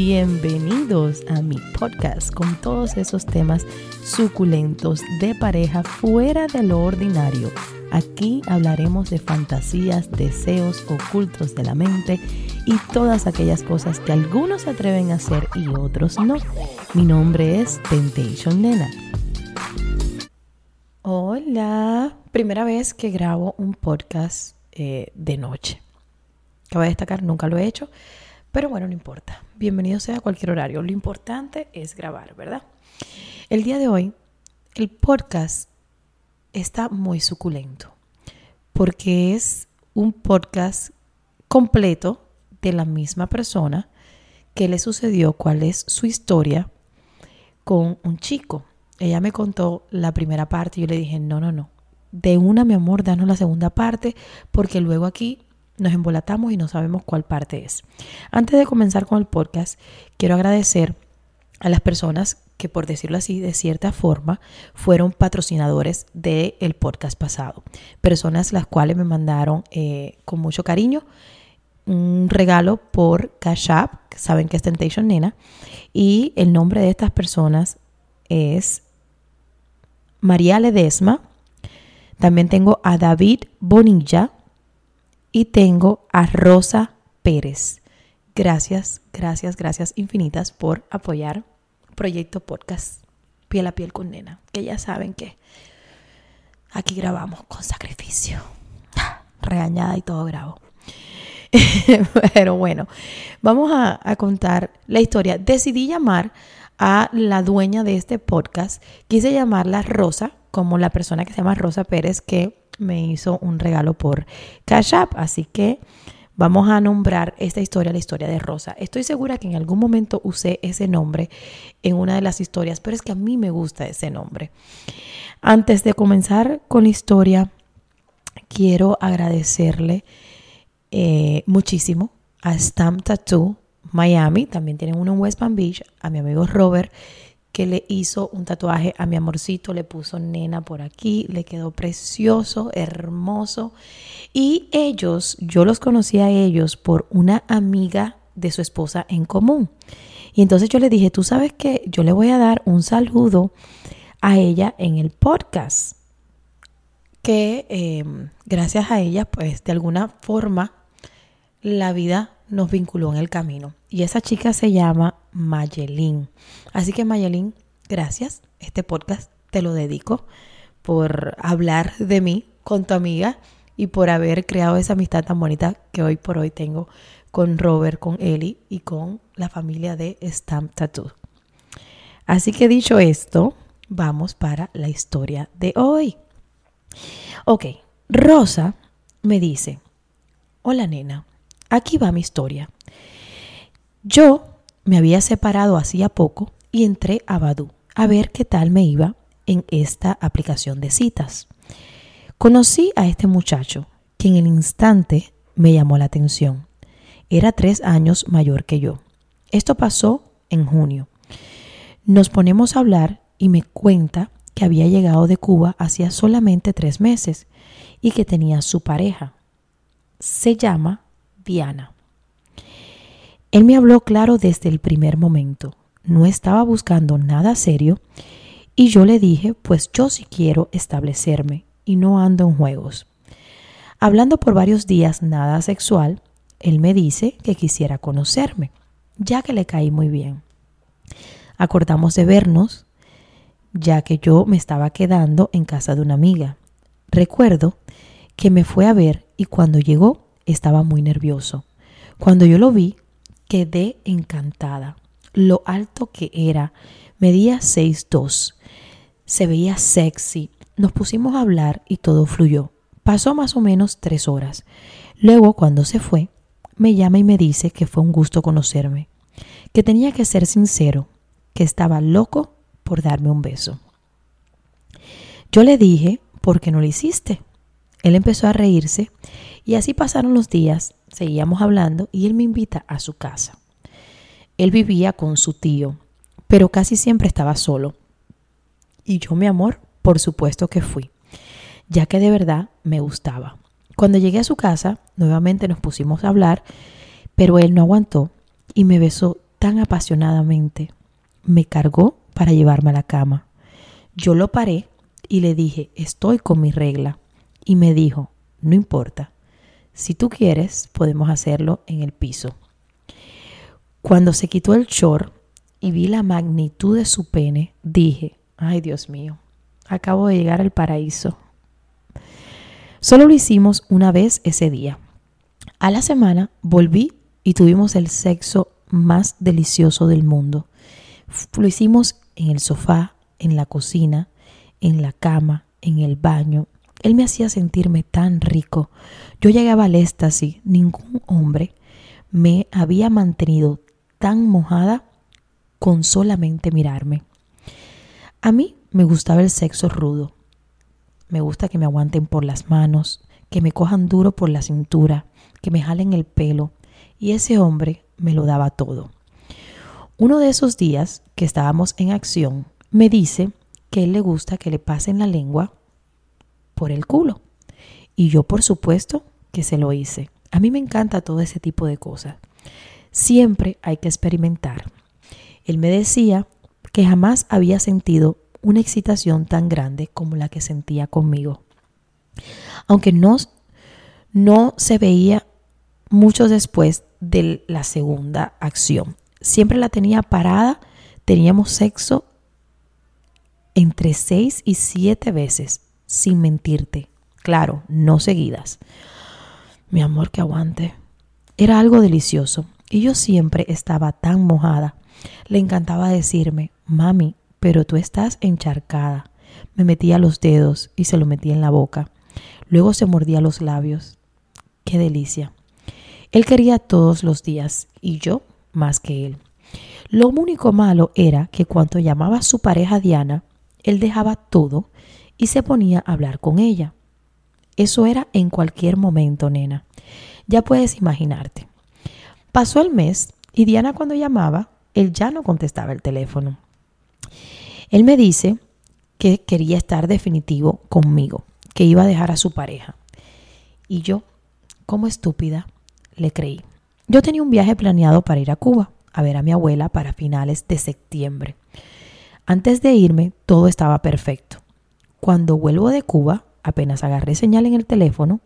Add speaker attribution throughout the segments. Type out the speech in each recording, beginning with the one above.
Speaker 1: Bienvenidos a mi podcast con todos esos temas suculentos de pareja fuera de lo ordinario. Aquí hablaremos de fantasías, deseos ocultos de la mente y todas aquellas cosas que algunos se atreven a hacer y otros no. Mi nombre es Temptation Nena. Hola, primera vez que grabo un podcast eh, de noche. Cabe destacar, nunca lo he hecho, pero bueno, no importa. Bienvenido sea a cualquier horario. Lo importante es grabar, ¿verdad? El día de hoy, el podcast está muy suculento porque es un podcast completo de la misma persona que le sucedió, cuál es su historia con un chico. Ella me contó la primera parte y yo le dije, no, no, no. De una, mi amor, danos la segunda parte porque luego aquí nos embolatamos y no sabemos cuál parte es. Antes de comenzar con el podcast, quiero agradecer a las personas que, por decirlo así, de cierta forma, fueron patrocinadores del podcast pasado. Personas las cuales me mandaron eh, con mucho cariño un regalo por Cash App, saben que es Temptation Nena, y el nombre de estas personas es María Ledesma. También tengo a David Bonilla, y tengo a Rosa Pérez. Gracias, gracias, gracias infinitas por apoyar Proyecto Podcast Piel a Piel con Nena, que ya saben que aquí grabamos con sacrificio. Regañada y todo grabo. Pero bueno, vamos a, a, contar la historia. Decidí llamar a la dueña de este podcast. Quise llamarla Rosa, como la persona que se llama Rosa Pérez, que me hizo un regalo por Cash App. Así que vamos a nombrar esta historia la historia de Rosa. Estoy segura que en algún momento usé ese nombre en una de las historias, pero es que a mí me gusta ese nombre. Antes de comenzar con la historia, quiero agradecerle eh, muchísimo a Stamp Tattoo Miami, también tienen uno en West Palm Beach, a mi amigo Robert que le hizo un tatuaje a mi amorcito, le puso nena por aquí, le quedó precioso, hermoso. Y ellos, yo los conocí a ellos por una amiga de su esposa en común. Y entonces yo le dije, tú sabes que yo le voy a dar un saludo a ella en el podcast. Que em, gracias a ella, pues de alguna forma, la vida nos vinculó en el camino. Y esa chica se llama Mayelin. Así que Mayelin, gracias. Este podcast te lo dedico por hablar de mí con tu amiga y por haber creado esa amistad tan bonita que hoy por hoy tengo con Robert, con Eli y con la familia de Stamp Tattoo. Así que dicho esto, vamos para la historia de hoy. Ok, Rosa me dice, hola nena, Aquí va mi historia. Yo me había separado hacía poco y entré a Badu a ver qué tal me iba en esta aplicación de citas. Conocí a este muchacho que en el instante me llamó la atención. Era tres años mayor que yo. Esto pasó en junio. Nos ponemos a hablar y me cuenta que había llegado de Cuba hacía solamente tres meses y que tenía su pareja. Se llama Diana. Él me habló claro desde el primer momento. No estaba buscando nada serio y yo le dije, pues yo sí quiero establecerme y no ando en juegos. Hablando por varios días nada sexual, él me dice que quisiera conocerme, ya que le caí muy bien. Acordamos de vernos, ya que yo me estaba quedando en casa de una amiga. Recuerdo que me fue a ver y cuando llegó estaba muy nervioso. Cuando yo lo vi, quedé encantada. Lo alto que era, medía 6'2". Se veía sexy. Nos pusimos a hablar y todo fluyó. Pasó más o menos tres horas. Luego, cuando se fue, me llama y me dice que fue un gusto conocerme, que tenía que ser sincero, que estaba loco por darme un beso. Yo le dije, ¿por qué no lo hiciste? Él empezó a reírse y así pasaron los días, seguíamos hablando y él me invita a su casa. Él vivía con su tío, pero casi siempre estaba solo. Y yo, mi amor, por supuesto que fui, ya que de verdad me gustaba. Cuando llegué a su casa, nuevamente nos pusimos a hablar, pero él no aguantó y me besó tan apasionadamente. Me cargó para llevarme a la cama. Yo lo paré y le dije, estoy con mi regla. Y me dijo, no importa, si tú quieres, podemos hacerlo en el piso. Cuando se quitó el short y vi la magnitud de su pene, dije, ay Dios mío, acabo de llegar al paraíso. Solo lo hicimos una vez ese día. A la semana volví y tuvimos el sexo más delicioso del mundo. Lo hicimos en el sofá, en la cocina, en la cama, en el baño. Él me hacía sentirme tan rico. Yo llegaba al éxtasis. Ningún hombre me había mantenido tan mojada con solamente mirarme. A mí me gustaba el sexo rudo. Me gusta que me aguanten por las manos, que me cojan duro por la cintura, que me jalen el pelo. Y ese hombre me lo daba todo. Uno de esos días que estábamos en acción, me dice que él le gusta que le pasen la lengua por el culo. Y yo, por supuesto, que se lo hice. A mí me encanta todo ese tipo de cosas. Siempre hay que experimentar. Él me decía que jamás había sentido una excitación tan grande como la que sentía conmigo. Aunque no, no se veía mucho después de la segunda acción. Siempre la tenía parada, teníamos sexo entre seis y siete veces, sin mentirte. Claro, no seguidas. Mi amor, que aguante. Era algo delicioso y yo siempre estaba tan mojada. Le encantaba decirme, mami, pero tú estás encharcada. Me metía los dedos y se lo metía en la boca. Luego se mordía los labios. Qué delicia. Él quería todos los días y yo más que él. Lo único malo era que cuando llamaba a su pareja Diana, él dejaba todo y se ponía a hablar con ella. Eso era en cualquier momento, nena. Ya puedes imaginarte. Pasó el mes y Diana cuando llamaba, él ya no contestaba el teléfono. Él me dice que quería estar definitivo conmigo, que iba a dejar a su pareja. Y yo, como estúpida, le creí. Yo tenía un viaje planeado para ir a Cuba, a ver a mi abuela para finales de septiembre. Antes de irme, todo estaba perfecto. Cuando vuelvo de Cuba, apenas agarré señal en el teléfono,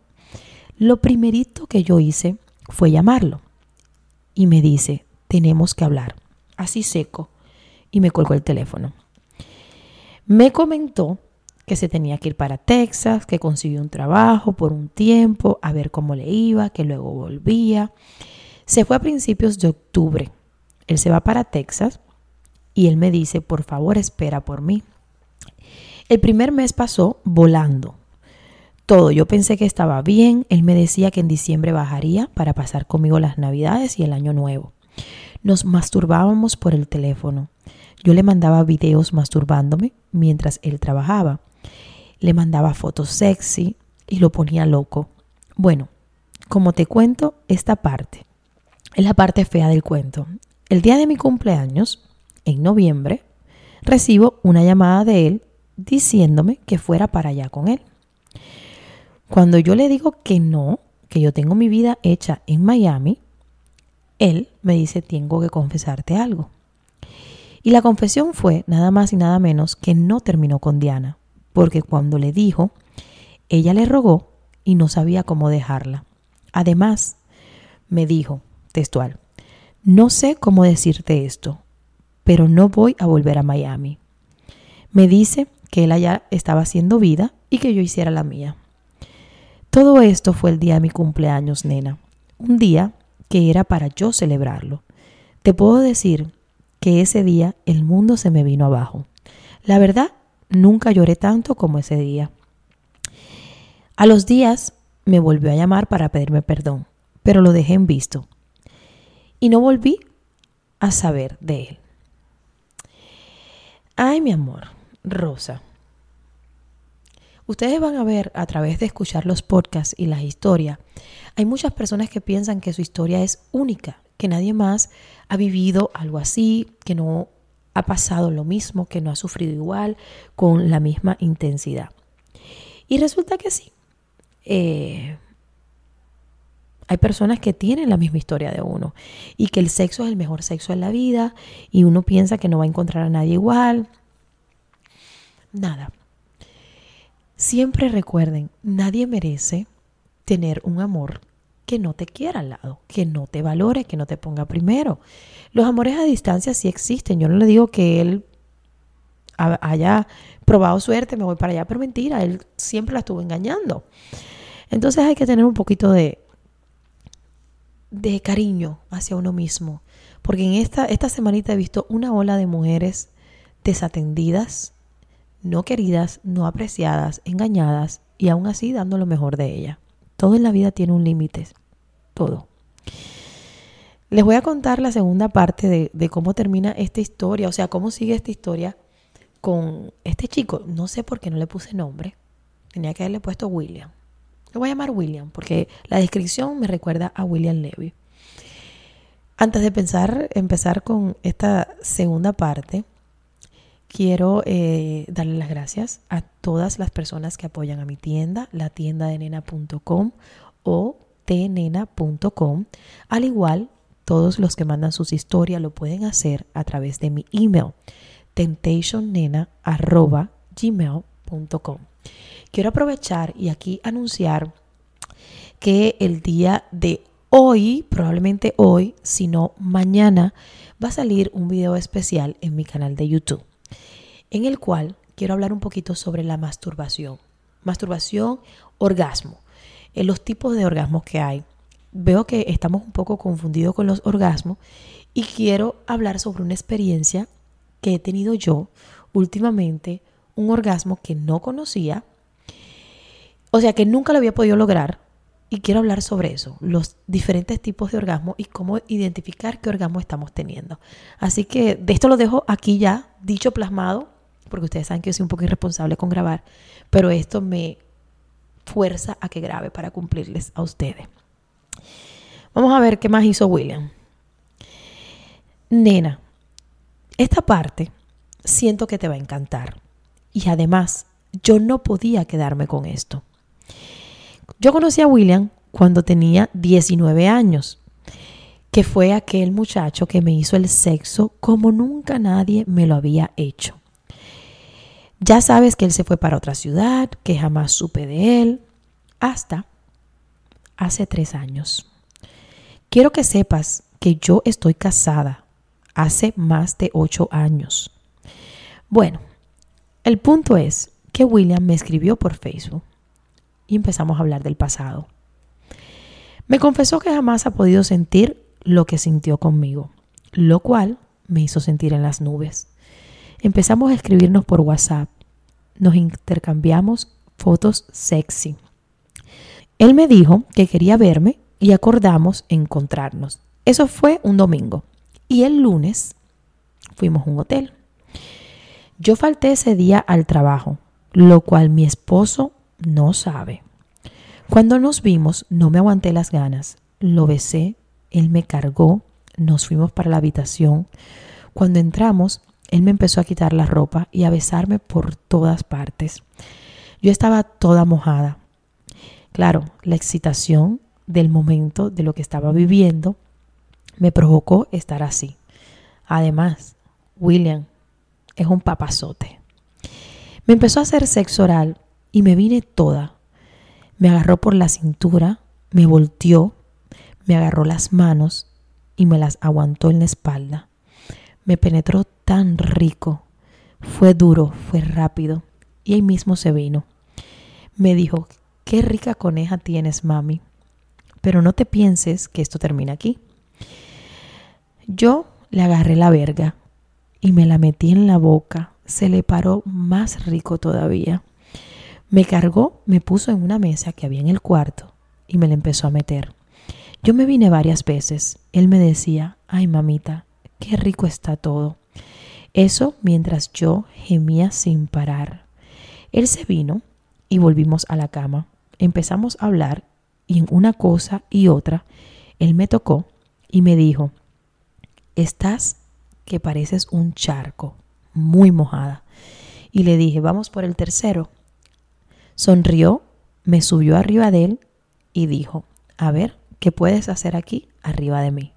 Speaker 1: lo primerito que yo hice fue llamarlo. Y me dice, tenemos que hablar. Así seco. Y me colgó el teléfono. Me comentó que se tenía que ir para Texas, que consiguió un trabajo por un tiempo, a ver cómo le iba, que luego volvía. Se fue a principios de octubre. Él se va para Texas y él me dice, por favor, espera por mí. El primer mes pasó volando. Todo, yo pensé que estaba bien. Él me decía que en diciembre bajaría para pasar conmigo las navidades y el año nuevo. Nos masturbábamos por el teléfono. Yo le mandaba videos masturbándome mientras él trabajaba le mandaba fotos sexy y lo ponía loco. Bueno, como te cuento, esta parte es la parte fea del cuento. El día de mi cumpleaños, en noviembre, recibo una llamada de él diciéndome que fuera para allá con él. Cuando yo le digo que no, que yo tengo mi vida hecha en Miami, él me dice, tengo que confesarte algo. Y la confesión fue nada más y nada menos que no terminó con Diana, porque cuando le dijo, ella le rogó y no sabía cómo dejarla. Además, me dijo, textual, no sé cómo decirte esto, pero no voy a volver a Miami. Me dice que él allá estaba haciendo vida y que yo hiciera la mía. Todo esto fue el día de mi cumpleaños, nena. Un día que era para yo celebrarlo. Te puedo decir que ese día el mundo se me vino abajo. La verdad Nunca lloré tanto como ese día. A los días me volvió a llamar para pedirme perdón, pero lo dejé en visto. Y no volví a saber de él. Ay, mi amor, Rosa. Ustedes van a ver a través de escuchar los podcasts y las historias, hay muchas personas que piensan que su historia es única, que nadie más ha vivido algo así, que no ha pasado lo mismo, que no ha sufrido igual, con la misma intensidad. Y resulta que sí. Eh, Hay personas que tienen la misma historia de uno y que el sexo es el mejor sexo en la vida y uno piensa que no va a encontrar a nadie igual. Nada. Siempre recuerden, nadie merece tener un amor que no te quiera al lado, que no te valore, que no te ponga primero. Los amores a distancia sí existen. Yo no le digo que él haya probado suerte, me voy para allá, pero mentira, él siempre la estuvo engañando. Entonces hay que tener un poquito de, de cariño hacia uno mismo, porque en esta, esta semanita he visto una ola de mujeres desatendidas, no queridas, no apreciadas, engañadas y aún así dando lo mejor de ella. Todo en la vida tiene un límite, todo. Les voy a contar la segunda parte de, cómo termina esta historia, o sea, cómo sigue esta historia con este chico. No sé por qué no le puse nombre. Tenía que haberle puesto William. Le voy a llamar William porque la descripción me recuerda a William Levy. Antes de pensar, empezar con esta segunda parte, quiero eh, darle las gracias a todas las personas que apoyan a mi tienda, la tienda de nena.com o tnena.com. Al igual, todos los que mandan sus historias lo pueden hacer a través de mi email temptationnena.gmail.com. Quiero aprovechar y aquí anunciar que el día de hoy, probablemente hoy, si no mañana, va a salir un video especial en mi canal de YouTube, en el cual quiero hablar un poquito sobre la masturbación. Masturbación, orgasmo, en los tipos de orgasmos que hay. Veo que estamos un poco confundidos con los orgasmos y quiero hablar sobre una experiencia que he tenido yo últimamente, un orgasmo que no conocía, o sea, que nunca lo había podido lograr. Y quiero hablar sobre eso, los diferentes tipos de orgasmo y cómo identificar qué orgasmo estamos teniendo. Así que de esto lo dejo aquí ya, dicho plasmado, porque ustedes saben que yo soy un poco irresponsable con grabar, pero esto me fuerza a que grabe para cumplirles a ustedes. Vamos a ver qué más hizo William. Nena, esta parte siento que te va a encantar. Y además, yo no podía quedarme con esto. Yo conocí a William cuando tenía 19 años, que fue aquel muchacho que me hizo el sexo como nunca nadie me lo había hecho. Ya sabes que él se fue para otra ciudad, que jamás supe de él, hasta hace tres años. Quiero que sepas que yo estoy casada hace más de ocho años. Bueno, el punto es que William me escribió por Facebook y empezamos a hablar del pasado. Me confesó que jamás ha podido sentir lo que sintió conmigo, lo cual me hizo sentir en las nubes. Empezamos a escribirnos por WhatsApp. Nos intercambiamos fotos sexy. Él me dijo que quería verme y acordamos encontrarnos. Eso fue un domingo. Y el lunes fuimos a un hotel. Yo falté ese día al trabajo, lo cual mi esposo no sabe. Cuando nos vimos, no me aguanté las ganas. Lo besé, él me cargó, nos fuimos para la habitación. Cuando entramos, él me empezó a quitar la ropa y a besarme por todas partes. Yo estaba toda mojada. Claro, la excitación del momento de lo que estaba viviendo me provocó estar así. Además, William es un papazote. Me empezó a hacer sexo oral y me vine toda. Me agarró por la cintura, me volteó, me agarró las manos y me las aguantó en la espalda. Me penetró tan rico. Fue duro, fue rápido y ahí mismo se vino. Me dijo, qué rica coneja tienes, mami. Pero no te pienses que esto termina aquí. Yo le agarré la verga y me la metí en la boca. Se le paró más rico todavía. Me cargó, me puso en una mesa que había en el cuarto y me la empezó a meter. Yo me vine varias veces. Él me decía, ay mamita, qué rico está todo. Eso mientras yo gemía sin parar. Él se vino y volvimos a la cama. Empezamos a hablar y en una cosa y otra, él me tocó y me dijo, estás que pareces un charco, muy mojada. Y le dije, vamos por el tercero. Sonrió, me subió arriba de él y dijo, a ver, ¿Qué puedes hacer aquí arriba de mí?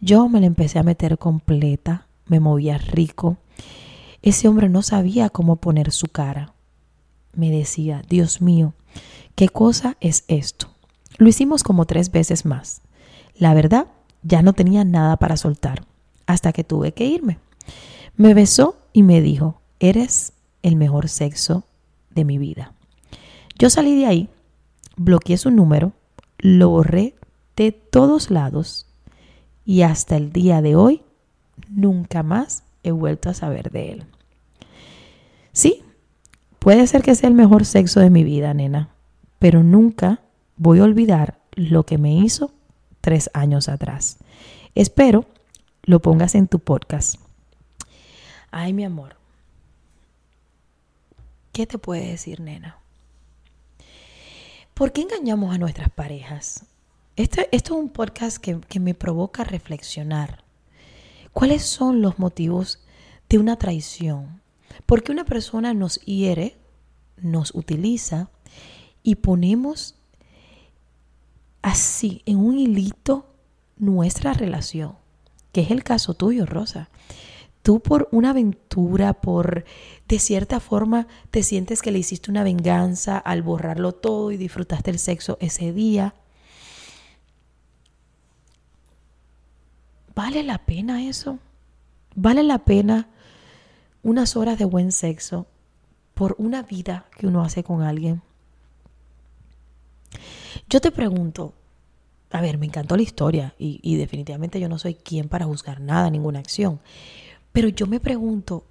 Speaker 1: Yo me la empecé a meter completa, me movía rico. Ese hombre no sabía cómo poner su cara. Me decía, Dios mío, ¿qué cosa es esto? Lo hicimos como tres veces más. La verdad, ya no tenía nada para soltar, hasta que tuve que irme. Me besó y me dijo, eres el mejor sexo de mi vida. Yo salí de ahí, bloqueé su número, lo borré de todos lados y hasta el día de hoy nunca más he vuelto a saber de él. Sí, puede ser que sea el mejor sexo de mi vida, nena, pero nunca voy a olvidar lo que me hizo tres años atrás. Espero lo pongas en tu podcast. Ay, mi amor. ¿Qué te puede decir, nena? ¿Por qué engañamos a nuestras parejas? Este, esto es un podcast que, que me provoca reflexionar. ¿Cuáles son los motivos de una traición? ¿Por qué una persona nos hiere, nos utiliza y ponemos así, en un hilito, nuestra relación, que es el caso tuyo, Rosa. Tú por una aventura, por de cierta forma te sientes que le hiciste una venganza al borrarlo todo y disfrutaste el sexo ese día. ¿Vale la pena eso? ¿Vale la pena unas horas de buen sexo por una vida que uno hace con alguien? Yo te pregunto, a ver, me encantó la historia y, definitivamente yo no soy quien para juzgar nada, ninguna acción, pero yo me pregunto,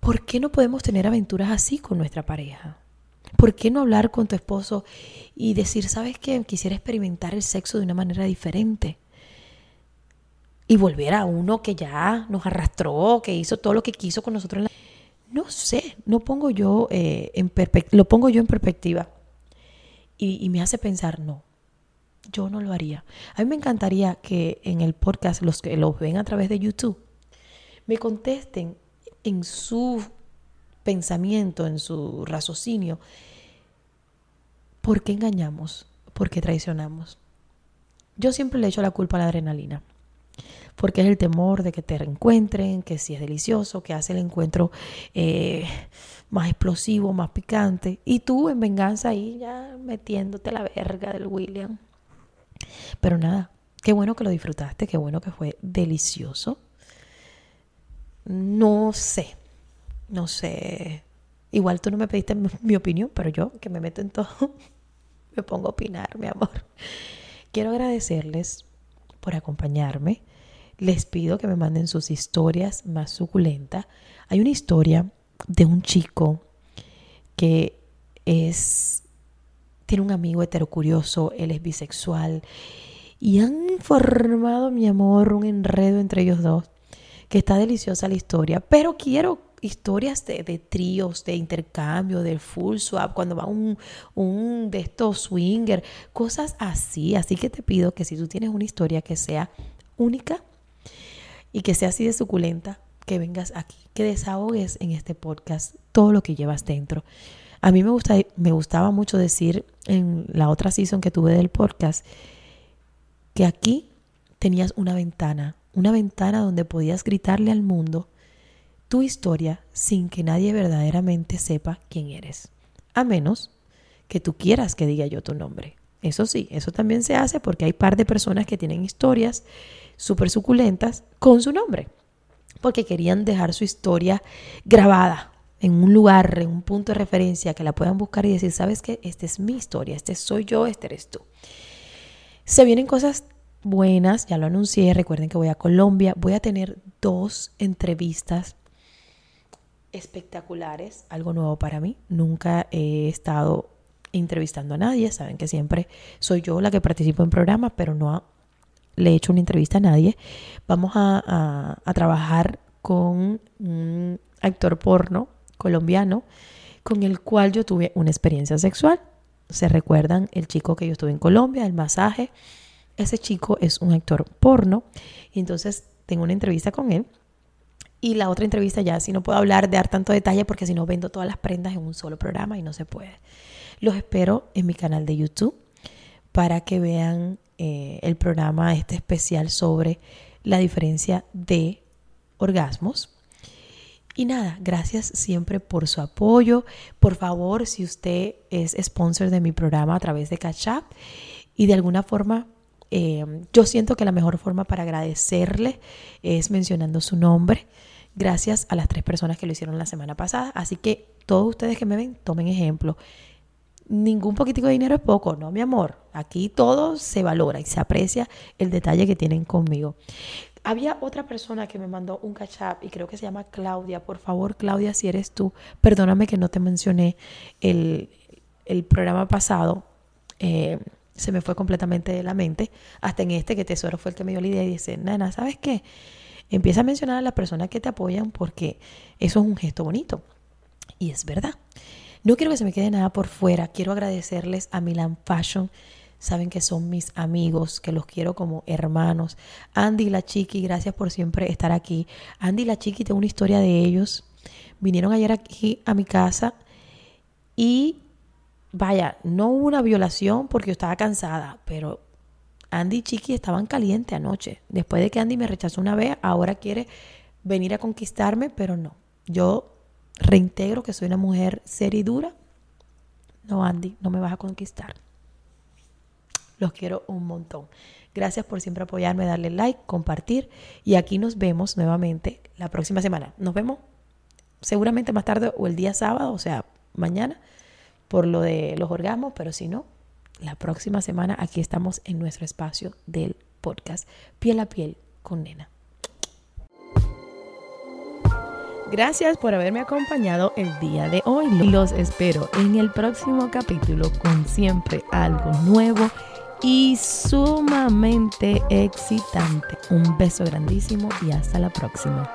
Speaker 1: ¿por qué no podemos tener aventuras así con nuestra pareja? ¿Por qué no hablar con tu esposo y decir, sabes qué, quisiera experimentar el sexo de una manera diferente? Y volver a uno que ya nos arrastró, que hizo todo lo que quiso con nosotros. No sé, no pongo yo eh, en lo pongo yo en perspectiva y, me hace pensar, no, yo no lo haría. A mí me encantaría que en el podcast, los que los ven a través de YouTube, me contesten en su pensamiento, en su raciocinio, ¿por qué engañamos? ¿Por qué traicionamos? Yo siempre le echo la culpa a la adrenalina, porque es el temor de que te reencuentren, que si es delicioso, que hace el encuentro eh, más explosivo, más picante. Y tú en venganza ahí ya metiéndote la verga del William. Pero nada, qué bueno que lo disfrutaste, qué bueno que fue delicioso. No sé, no sé. Igual tú no me pediste mi opinión, pero yo que me meto en todo, me pongo a opinar, mi amor. Quiero agradecerles por acompañarme. Les pido que me manden sus historias más suculentas. Hay una historia de un chico que es tiene un amigo heterocurioso, él es bisexual y han formado, mi amor, un enredo entre ellos dos, que está deliciosa la historia, pero quiero historias de, tríos, de intercambio, del full swap, cuando va un, un de estos swinger, cosas así. Así que te pido que si tú tienes una historia que sea única y que sea así de suculenta, que vengas aquí, que desahogues en este podcast todo lo que llevas dentro. A mí me, gusta, me gustaba mucho decir en la otra season que tuve del podcast que aquí tenías una ventana, una ventana donde podías gritarle al mundo tu historia sin que nadie verdaderamente sepa quién eres. A menos que tú quieras que diga yo tu nombre. Eso sí, eso también se hace porque hay par de personas que tienen historias súper suculentas con su nombre porque querían dejar su historia grabada en un lugar, en un punto de referencia, que la puedan buscar y decir, sabes qué, esta es mi historia, este soy yo, este eres tú. Se vienen cosas buenas, ya lo anuncié, recuerden que voy a Colombia, voy a tener dos entrevistas espectaculares, algo nuevo para mí, nunca he estado entrevistando a nadie, saben que siempre soy yo la que participo en programas, pero no le he hecho una entrevista a nadie. Vamos a, trabajar con un actor porno colombiano con el cual yo tuve una experiencia sexual. ¿Se recuerdan el chico que yo estuve en Colombia, el masaje? Ese chico es un actor porno y entonces tengo una entrevista con él. Y la otra entrevista ya, si no puedo hablar de dar tanto detalle porque si no vendo todas las prendas en un solo programa y no se puede. Los espero en mi canal de YouTube para que vean eh, el programa este especial sobre la diferencia de orgasmos. Y nada, gracias siempre por su apoyo. Por favor, si usted es sponsor de mi programa a través de Catch Up y de alguna forma eh, yo siento que la mejor forma para agradecerle es mencionando su nombre. Gracias a las tres personas que lo hicieron la semana pasada. Así que todos ustedes que me ven, tomen ejemplo. Ningún poquitico de dinero es poco, no, mi amor. Aquí todo se valora y se aprecia el detalle que tienen conmigo. Había otra persona que me mandó un catch y creo que se llama Claudia. Por favor, Claudia, si eres tú, perdóname que no te mencioné el, el programa pasado. Eh, se me fue completamente de la mente. Hasta en este que Tesoro fue el que me dio la idea y dice, nana, ¿sabes qué? Empieza a mencionar a las personas que te apoyan porque eso es un gesto bonito. Y es verdad. No quiero que se me quede nada por fuera. Quiero agradecerles a Milan Fashion. Saben que son mis amigos, que los quiero como hermanos. Andy y la Chiqui, gracias por siempre estar aquí. Andy y la Chiqui, tengo una historia de ellos. Vinieron ayer aquí a mi casa y vaya, no hubo una violación porque yo estaba cansada, pero Andy y Chiqui estaban calientes anoche. Después de que Andy me rechazó una vez, ahora quiere venir a conquistarme, pero no. Yo reintegro que soy una mujer seria y dura. No, Andy, no me vas a conquistar. Los quiero un montón. Gracias por siempre apoyarme, darle like, compartir. Y aquí nos vemos nuevamente la próxima semana. Nos vemos seguramente más tarde o el día sábado, o sea, mañana por lo de los orgasmos, pero si no, la próxima semana aquí estamos en nuestro espacio del podcast Piel a Piel con Nena. Gracias por haberme acompañado el día de hoy. Los espero en el próximo capítulo con siempre algo nuevo y sumamente excitante. Un beso grandísimo y hasta la próxima.